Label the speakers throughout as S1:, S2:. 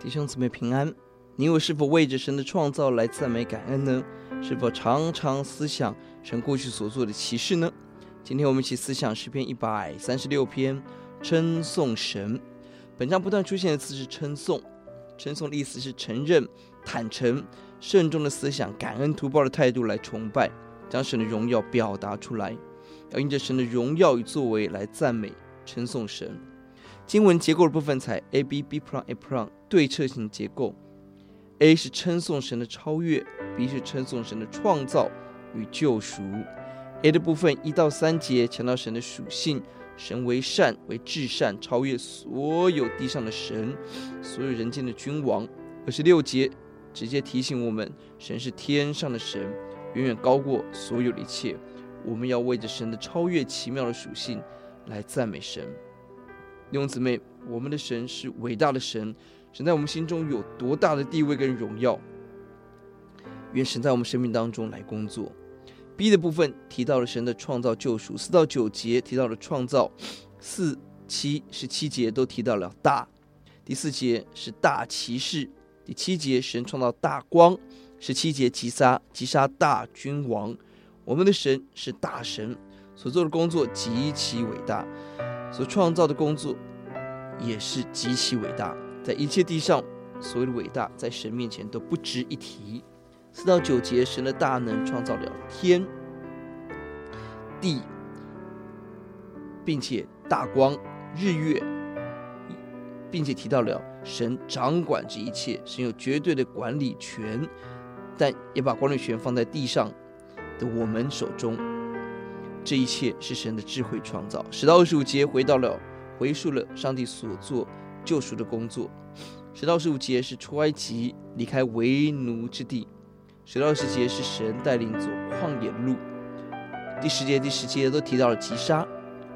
S1: 弟兄姊妹平安，你我是否为着神的创造来赞美感恩呢？是否常常思想神过去所做的奇事呢？今天我们一起思想诗篇一百三十六篇，称颂神。本章不断出现的词是称颂，称颂的意思是承认、坦诚、慎重的思想、感恩图报的态度来崇拜，将神的荣耀表达出来，要因着神的荣耀与作为来赞美、称颂神。经文结构的部分采 A B B prime A prime 对称性结构，A 是称颂神的超越，B 是称颂神的创造与救赎。A 的部分一到三节强调神的属性，神为善，为至善，超越所有地上的神，所有人间的君王。二十六节直接提醒我们，神是天上的神，远远高过所有的一切。我们要为着神的超越奇妙的属性来赞美神。弟兄姊妹，我们的神是伟大的神，神在我们心中有多大的地位跟荣耀？愿神在我们生命当中来工作。B 的部分提到了神的创造救赎，四到九节提到了创造，四七十七节都提到了大，第四节是大骑士，第七节神创造大光，十七节击杀击杀大君王。我们的神是大神，所做的工作极其伟大。所创造的工作也是极其伟大，在一切地上所谓的伟大，在神面前都不值一提。四到九节，神的大能创造了天地，并且大光、日月，并且提到了神掌管这一切，神有绝对的管理权，但也把管理权放在地上的我们手中。这一切是神的智慧创造。十到二十五节回到了，回述了上帝所做救赎的工作。十到十五节是出埃及，离开为奴之地。十到二十节是神带领走旷野路。第十节、第十节都提到了击杀。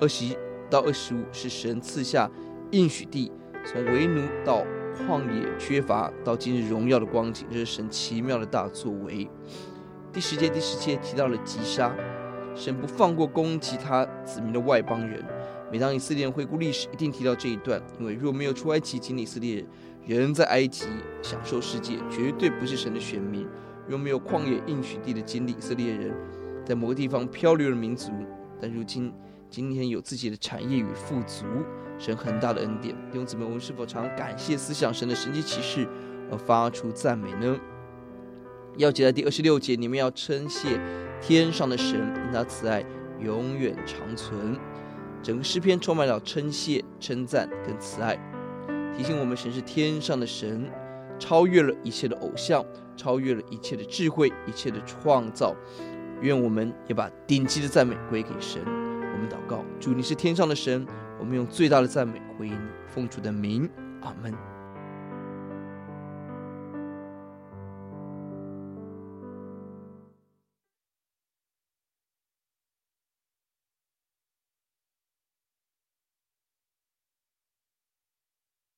S1: 二十一到二十五是神赐下应许地，从为奴到旷野缺乏，到今日荣耀的光景，这是神奇妙的大作为。第十节、第十节提到了击杀。神不放过攻击他子民的外邦人。每当以色列人回顾历史，一定提到这一段，因为若没有出埃及经历，以色列人在埃及享受世界，绝对不是神的选民；若没有旷野应许地的经历，以色列人在某个地方漂流的民族，但如今今天有自己的产业与富足，神很大的恩典。弟兄姊妹，我们是否常感谢思想神的神迹奇事而发出赞美呢？要记得第二十六节，你们要称谢天上的神，因他慈爱永远长存。整个诗篇充满了称谢、称赞跟慈爱，提醒我们神是天上的神，超越了一切的偶像，超越了一切的智慧、一切的创造。愿我们也把顶级的赞美归给神。我们祷告，主，你是天上的神，我们用最大的赞美归你，奉主的名，阿门。